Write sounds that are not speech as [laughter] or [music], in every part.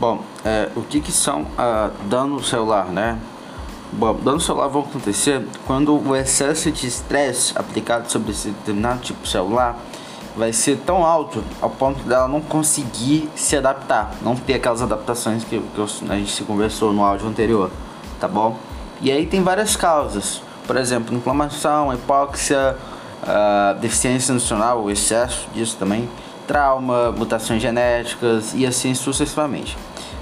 Bom, é, o que, que são uh, dano celular, né? Bom, dano celular vão acontecer quando o excesso de estresse aplicado sobre esse determinado tipo de celular vai ser tão alto ao ponto dela não conseguir se adaptar, não ter aquelas adaptações que, que a gente se conversou no áudio anterior, tá bom? E aí tem várias causas, por exemplo, inflamação, hipóxia, uh, deficiência nutricional, excesso disso também, trauma, mutações genéticas e assim sucessivamente.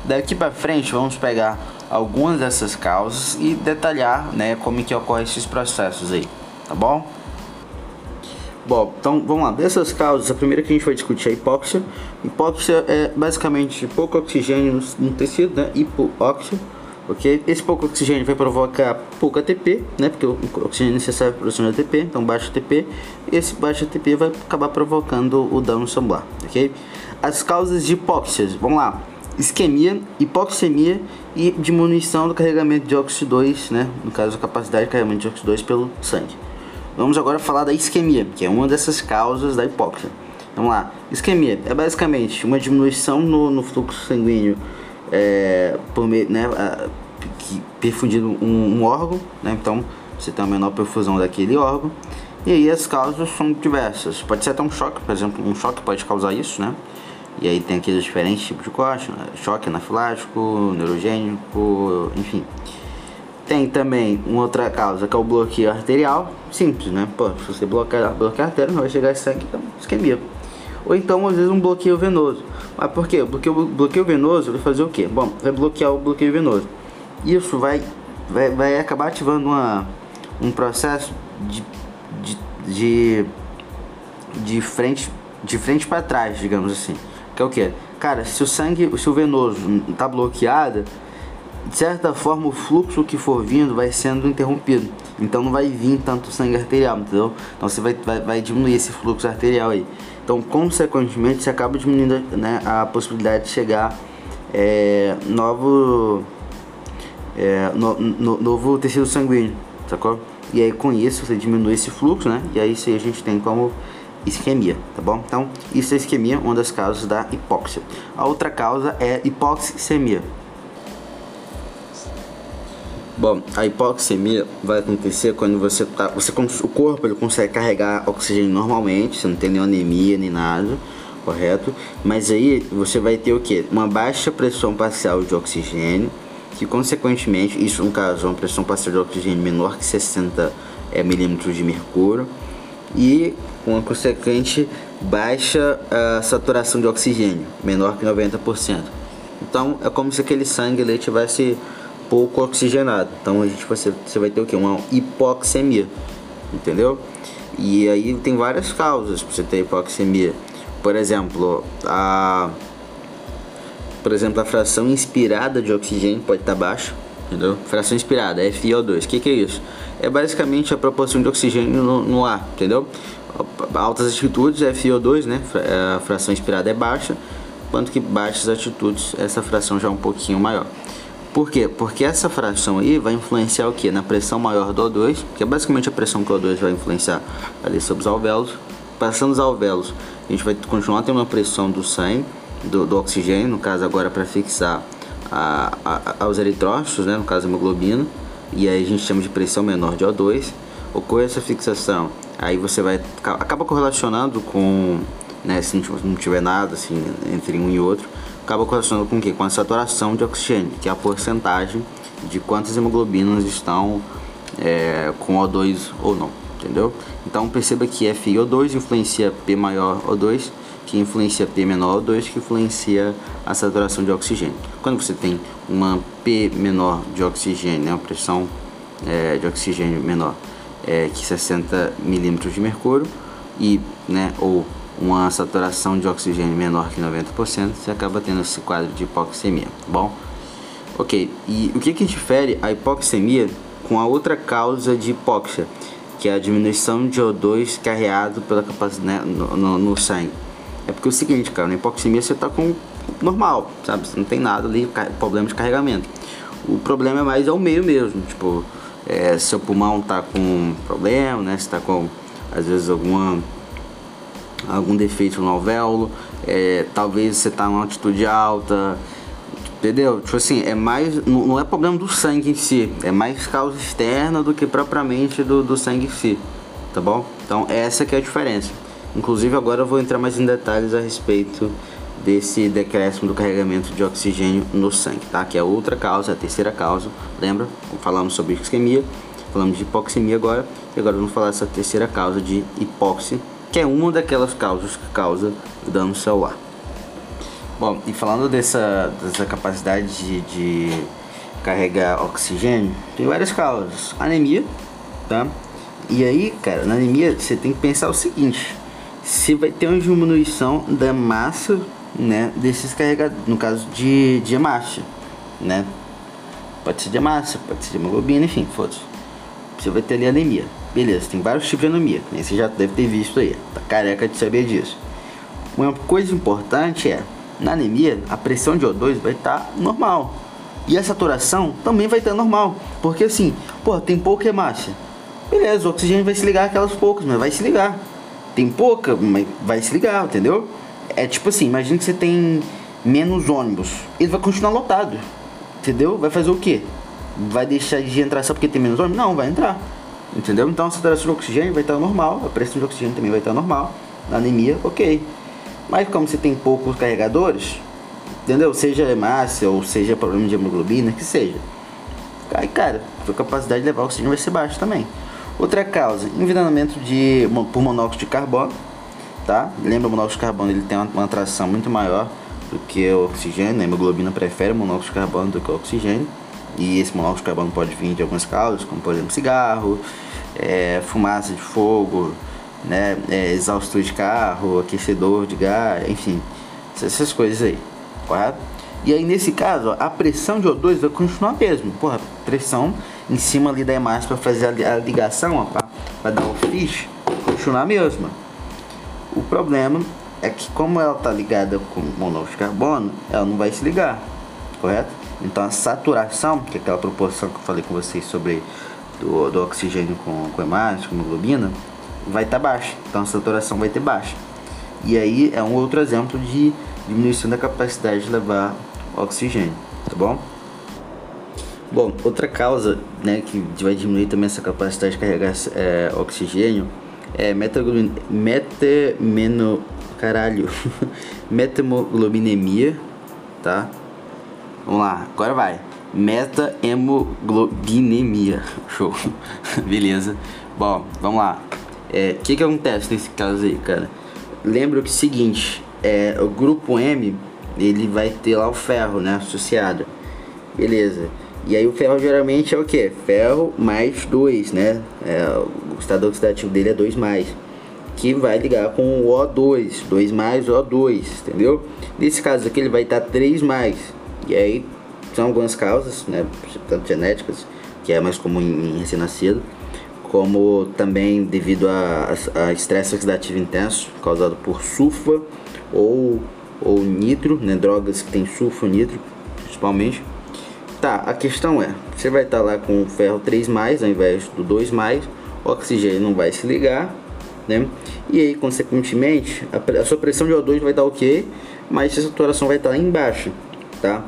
Daqui para frente vamos pegar algumas dessas causas e detalhar, né, como que ocorrem esses processos aí, tá bom? Bom, então vamos lá. Dessas causas, a primeira que a gente vai discutir é a hipóxia. Hipóxia é basicamente pouco oxigênio no tecido, né? Hipóxia, ok? Esse pouco oxigênio vai provocar pouco ATP, né? Porque o oxigênio é necessário para produção de ATP, então baixo ATP. Esse baixo ATP vai acabar provocando o dano celular, ok? As causas de hipóxias, vamos lá isquemia, hipoxemia e diminuição do carregamento de óxido 2, né? no caso a capacidade de carregamento de óxido 2 pelo sangue. Vamos agora falar da isquemia, que é uma dessas causas da hipóxia. Vamos lá, isquemia é basicamente uma diminuição no, no fluxo sanguíneo é, por meio, né, a, que, perfundindo um, um, órgão, né? então você tem uma menor perfusão daquele órgão. E aí as causas são diversas. Pode ser até um choque, por exemplo, um choque pode causar isso, né? E aí tem aqueles diferentes tipos de corte, né? choque anafilático, neurogênico, enfim. Tem também uma outra causa que é o bloqueio arterial, simples, né? Pô, se você bloquear, bloquear a artéria, não vai chegar sangue, então isquemia. Ou então, às vezes, um bloqueio venoso. Mas por quê? O bloqueio, bloqueio venoso vai fazer o quê? Bom, vai bloquear o bloqueio venoso. Isso vai, vai, vai acabar ativando uma, um processo de, de, de, de frente, de frente para trás, digamos assim. Que é o que? Cara, se o sangue, se o venoso tá bloqueado, de certa forma o fluxo que for vindo vai sendo interrompido. Então não vai vir tanto sangue arterial, entendeu? Então você vai, vai, vai diminuir esse fluxo arterial aí. Então, consequentemente, você acaba diminuindo né, a possibilidade de chegar é, novo, é, no, no, novo tecido sanguíneo, sacou? E aí com isso você diminui esse fluxo, né? E aí aí a gente tem como isquemia, tá bom? Então, isso é isquemia, uma das causas da hipóxia. A outra causa é hipoxemia. Bom, a hipoxemia vai acontecer quando você tá, você o corpo ele consegue carregar oxigênio normalmente, você não tem nenhuma anemia nem nada, correto? Mas aí você vai ter o que? Uma baixa pressão parcial de oxigênio, que consequentemente, isso no caso, é uma pressão parcial de oxigênio menor que 60 é, milímetros de mercúrio, e com a consequente baixa uh, saturação de oxigênio, menor que 90%. Então é como se aquele sangue ali tivesse pouco oxigenado. Então a gente você, vai ter o que? Uma hipoxemia, entendeu? E aí tem várias causas para você ter hipoxemia. Por exemplo, a por exemplo, a fração inspirada de oxigênio pode estar baixa, entendeu? Fração inspirada, FiO2. O que, que é isso? É basicamente a proporção de oxigênio no, no ar, entendeu? altas altitudes, FiO2, né, é, a fração inspirada é baixa, quanto que baixas altitudes, essa fração já é um pouquinho maior. Por quê? Porque essa fração aí vai influenciar o que? Na pressão maior do O2, que é basicamente a pressão que o O2 vai influenciar ali sobre os alvéolos. Passando os alvéolos, a gente vai continuar tendo uma pressão do sangue, do, do oxigênio, no caso agora para fixar a, a, aos eritrócitos, né, no caso a hemoglobina, e aí a gente chama de pressão menor de O2. Ocorre essa fixação Aí você vai acaba correlacionando com, né, se não tiver nada assim entre um e outro, acaba correlacionando com o quê? Com a saturação de oxigênio, que é a porcentagem de quantas hemoglobinas estão é, com O2 ou não, entendeu? Então perceba que FiO2 influencia P maior O2, que influencia P menor O2, que influencia a saturação de oxigênio. Quando você tem uma P menor de oxigênio, né, uma pressão é, de oxigênio menor, é, que 60 milímetros de mercúrio e, né, ou uma saturação de oxigênio menor que 90%, você acaba tendo esse quadro de hipoxemia, tá bom? Ok, e o que que difere a hipoxemia com a outra causa de hipóxia, que é a diminuição de O2 carreado pela capacidade né, no, no, no, sangue? É porque é o seguinte, cara, na hipoxemia você tá com normal, sabe? Você não tem nada ali, problema de carregamento. O problema é mais ao meio mesmo, tipo, é, seu pulmão está com problema, né? Se está com às vezes alguma algum defeito no alvéolo, é, talvez você está em uma altitude alta, Entendeu? Tipo assim, é mais. Não é problema do sangue em si, é mais causa externa do que propriamente do, do sangue em si. Tá bom? Então essa que é a diferença. Inclusive agora eu vou entrar mais em detalhes a respeito desse decréscimo do carregamento de oxigênio no sangue, tá? Que é outra causa, a terceira causa. Lembra? Falamos sobre isquemia, falamos de hipoxemia agora, e agora vamos falar dessa terceira causa de hipóxia, que é uma daquelas causas que causa dano celular. Bom, e falando dessa, dessa capacidade de, de carregar oxigênio, tem várias causas. Anemia, tá? E aí, cara, na anemia você tem que pensar o seguinte: se vai ter uma diminuição da massa, né, desses carregadores, no caso de, de hemácia, né? Pode ser de hemácia, pode ser de hemoglobina, enfim, foda-se. Você vai ter ali anemia. Beleza, tem vários tipos de anemia. Você já deve ter visto aí. Tá careca de saber disso. Uma coisa importante é na anemia, a pressão de O2 vai estar tá normal. E a saturação também vai estar tá normal. Porque assim, pô, tem pouca hemácia. Beleza, o oxigênio vai se ligar aquelas poucas, mas vai se ligar. Tem pouca, mas vai se ligar, entendeu? É tipo assim, imagina que você tem menos ônibus. Ele vai continuar lotado. Entendeu? Vai fazer o quê? Vai deixar de entrar só porque tem menos ônibus? Não, vai entrar. Entendeu? Então a saturação de oxigênio vai estar normal, a pressão de oxigênio também vai estar normal. Anemia, ok. Mas como você tem poucos carregadores, entendeu? Seja hemácia ou seja problema de hemoglobina, que seja. Aí, cara, a capacidade de levar oxigênio vai ser baixa também. Outra causa, envenenamento de, por monóxido de carbono, tá? Lembra o monóxido de carbono, ele tem uma, uma atração muito maior do que o oxigênio, a hemoglobina prefere o monóxido de carbono do que o oxigênio. E esse monóxido de carbono pode vir de algumas causas, como por exemplo cigarro, é, fumaça de fogo, né, é, exaustor de carro, aquecedor de gás, enfim, essas coisas aí, correto? E aí nesse caso, ó, a pressão de O2 vai continuar mesmo, porra, pressão em cima ali da imagem para fazer a, ligação, para dar o fish, continuar a mesma. O problema é que como ela tá ligada com monóxido de carbono, ela não vai se ligar, correto? Então a saturação, que é aquela proporção que eu falei com vocês sobre do, do oxigênio com, com hemácia, com hemoglobina, vai estar tá baixa, então a saturação vai ter baixa. E aí é um outro exemplo de diminuição da capacidade de levar oxigênio, tá bom? Bom, outra causa né, que vai diminuir também essa capacidade de carregar é, oxigênio é metameno, caralho, [laughs] metamoglobinemia, tá? Vamos lá, agora vai. Meta-hemoglobinemia. [laughs] Show. [laughs] Beleza. Bom, vamos lá. O é, que, que acontece nesse caso aí, cara? Lembra que é o seguinte, é, o grupo M, ele vai ter lá o ferro, né, associado. Beleza. E aí o ferro geralmente é o que? Ferro mais 2, né? É, o estado oxidativo dele é 2 mais. Que vai ligar com o O2, 2 mais O2, entendeu? Nesse caso aqui ele vai estar 3 mais. E aí são algumas causas, né? Tanto genéticas, que é mais comum em recém-nascido como também devido a estresse oxidativo intenso causado por sulfa ou, ou nitro, né, drogas que tem sulfo nitro, principalmente. Tá, a questão é, você vai estar tá lá com ferro 3+, ao invés do 2+, o oxigênio não vai se ligar, né? E aí, consequentemente, a, a sua pressão de O2 vai estar ok, mas a saturação vai estar lá embaixo, tá?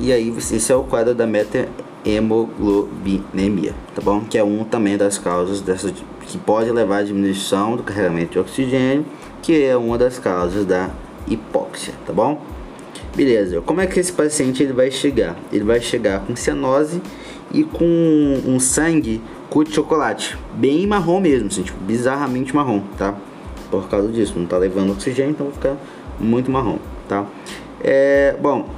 E aí, esse é o quadro da meta hemoglobinemia, tá bom? Que é uma também das causas dessa que pode levar à diminuição do carregamento de oxigênio, que é uma das causas da hipóxia, tá bom? Beleza, como é que esse paciente ele vai chegar? Ele vai chegar com cianose e com um sangue cor de chocolate, bem marrom mesmo, assim, tipo, bizarramente marrom, tá? Por causa disso, não tá levando oxigênio, então vai ficar muito marrom, tá? É, bom,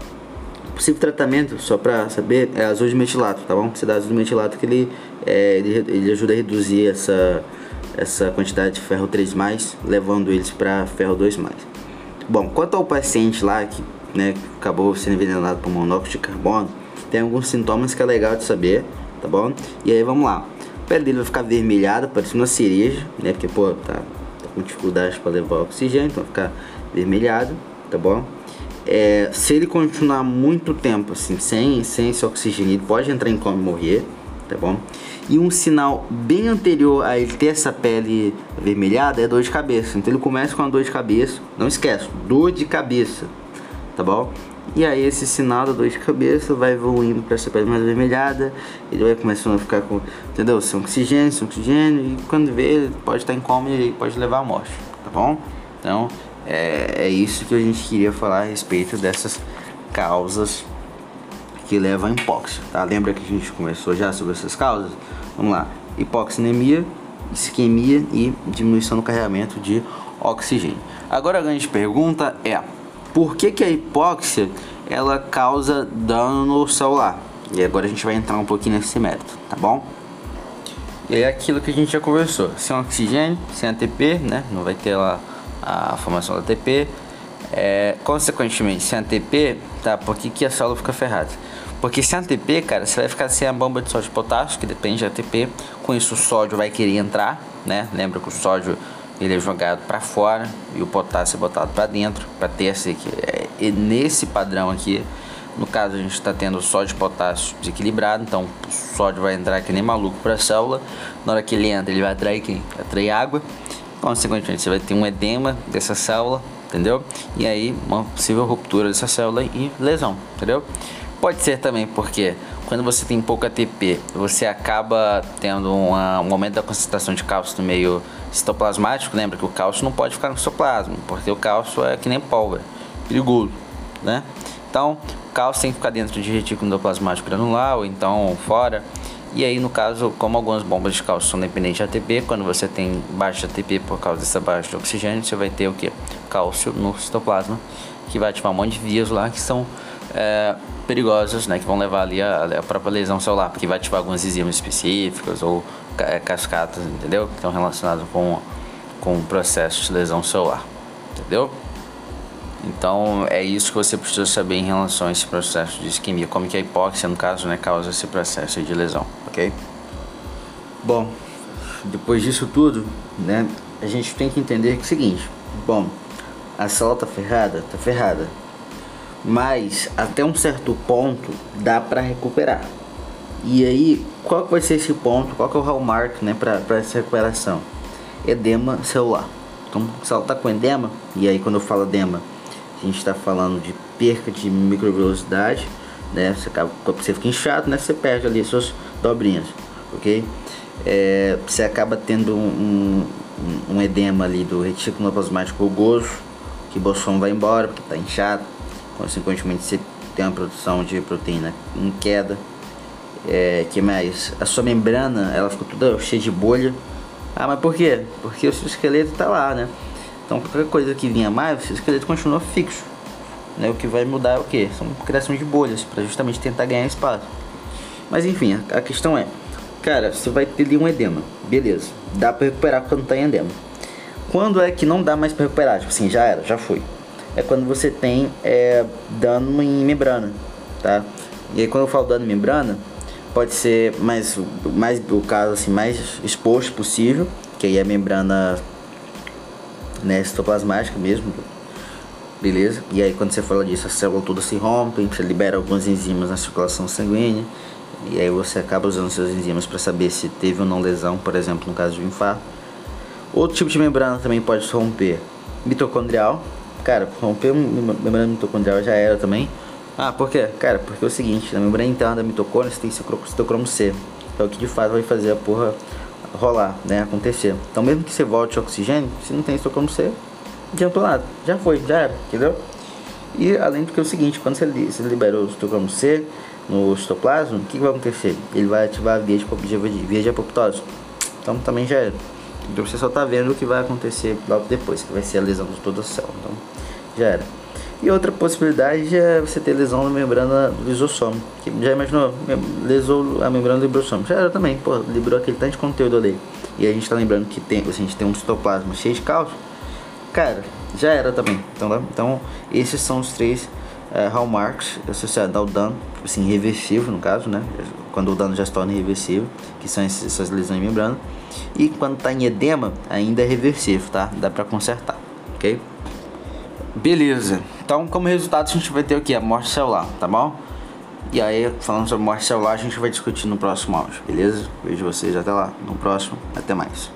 possível tratamento, só para saber, é azul de metilato, tá bom? Você dá azul de metilato que ele, é, ele, ele, ajuda a reduzir essa, essa quantidade de ferro 3+, levando eles para ferro 2+. Bom, quanto ao paciente lá que né, acabou sendo envenenado por monóxido de carbono, tem alguns sintomas que é legal de saber, tá bom? E aí vamos lá. A pele dele vai ficar vermelhada, parecendo uma cereja, né? Porque, pô, tá, tá com dificuldade para levar oxigênio, então vai ficar vermelhado, tá bom? É, se ele continuar muito tempo assim, sem, sem esse oxigênio, ele pode entrar em coma e morrer, tá bom? E um sinal bem anterior a ele ter essa pele avermelhada é dor de cabeça. Então ele começa com a dor de cabeça, não esquece, dor de cabeça, tá bom? E aí esse sinal da dor de cabeça vai evoluindo para essa pele mais avermelhada, ele vai começando a ficar com, entendeu? Sem oxigênio, sem oxigênio, e quando vê, pode estar em coma e pode levar à morte, tá bom? Então, é, é isso que a gente queria falar a respeito dessas causas que levam a hipóxia, tá? Lembra que a gente conversou já sobre essas causas? Vamos lá, hipoxinemia, isquemia e diminuição no carregamento de oxigênio. Agora a grande pergunta é por que, que a hipóxia ela causa dano no celular. E agora a gente vai entrar um pouquinho nesse método, tá bom? E é aquilo que a gente já conversou, sem oxigênio, sem ATP, né? Não vai ter lá a formação da ATP. É, consequentemente, sem ATP, tá? Por que, que a célula fica ferrada? Porque sem ATP, cara, você vai ficar sem a bomba de sódio potássio, que depende de ATP. Com isso, o sódio vai querer entrar, né? Lembra que o sódio ele é jogado para fora e o potássio é botado para dentro para ter esse aqui. É, nesse padrão aqui, no caso a gente está tendo sódio e potássio desequilibrado, então o sódio vai entrar que nem maluco para a célula. Na hora que ele entra, ele vai atrair quem? Vai atrair água. Consequentemente, você vai ter um edema dessa célula, entendeu? E aí uma possível ruptura dessa célula e lesão, entendeu? Pode ser também porque quando você tem pouco ATP, você acaba tendo uma, um aumento da concentração de cálcio no meio citoplasmático. Lembra que o cálcio não pode ficar no citoplasma, porque o cálcio é que nem pólvora, perigoso, né? Então, o cálcio tem que ficar dentro de retículo endoplasmático granular ou então fora. E aí, no caso, como algumas bombas de cálcio são dependentes de ATP, quando você tem baixa ATP por causa dessa baixa de oxigênio, você vai ter o que? Cálcio no citoplasma, que vai ativar um monte de vias lá que são é, perigosas, né, que vão levar ali a, a, própria lesão celular, porque vai ativar algumas enzimas específicas ou é, cascatas, entendeu? Que estão relacionadas com, com o processo de lesão celular, entendeu? Então é isso que você precisa saber em relação a esse processo de isquemia, como que a hipóxia, no caso, né, causa esse processo de lesão, ok? Bom, depois disso tudo, né, a gente tem que entender que é o seguinte, bom, a célula tá ferrada, tá ferrada, mas até um certo ponto dá para recuperar. E aí, qual vai ser esse ponto? Qual que é o hallmark, né, para essa recuperação? Edema celular. Então, se ela está com edema, e aí quando eu falo edema, a gente está falando de perca de microvelocidade, né? Você, acaba, você fica inchado, né? Você perde ali suas dobrinhas, ok? É, você acaba tendo um, um, um edema ali do retículo plasmático rugoso, que o bolsão vai embora porque está inchado consequentemente você tem uma produção de proteína em queda. É, que mais? A sua membrana, ela ficou toda cheia de bolha. Ah, mas por quê? Porque o seu esqueleto está lá, né? Então qualquer coisa que vinha mais, o seu esqueleto continua fixo. Né? O que vai mudar é o que? São criação de bolhas, para justamente tentar ganhar espaço. Mas enfim, a, questão é, cara, você vai ter ali um edema, beleza, dá para recuperar quando tá em edema. Quando é que não dá mais para recuperar? Tipo assim, já era, já foi é quando você tem é, dano em membrana, tá? E aí quando eu falo dano em membrana, pode ser mais, mais o caso assim, mais exposto possível, que aí é a membrana né, citoplasmática mesmo, beleza? E aí quando você fala disso, a célula toda se rompe, você libera algumas enzimas na circulação sanguínea, e aí você acaba usando seus enzimas para saber se teve ou não lesão, por exemplo, no caso de um infarto. Outro tipo de membrana também pode se romper mitocondrial, Cara, romper membrana mitocondrial já era também. Ah, por quê? Cara, porque é o seguinte, na membrana interna da mitocôndria você tem citocromo C, que é o que de fato vai fazer a porra rolar, né, acontecer. Então mesmo que você volte oxigênio, se não tem citocromo C, adiantou nada, já foi, já era, entendeu? E além do que é o seguinte, quando você, você liberou o citocromo C no citoplasma, o que, que, vai acontecer? Ele vai ativar a via de, via de apoptose. Então também já era. Então você só tá vendo o que vai acontecer logo depois, que vai ser a lesão de toda a célula. Então já era. E outra possibilidade é você ter lesão na membrana do lisossomo. Que já imaginou? Lesou a membrana do librossomo. Já era também, pô, liberou aquele tanto de conteúdo ali. E a gente tá lembrando que tem, a gente tem um citoplasma cheio de cálcio. Cara, já era também. Então, tá? então esses são os três é, hallmarks associados ao dano, assim, reversível no caso, né? Quando o dano já se torna irreversível, que são essas lesões de membrana. E quando tá em edema, ainda é reversível, tá? Dá pra consertar, ok? Beleza. Então, como resultado, a gente vai ter o que? A morte celular, tá bom? E aí, falando sobre morte celular, a gente vai discutir no próximo áudio, beleza? Vejo vocês até lá, no próximo. Até mais.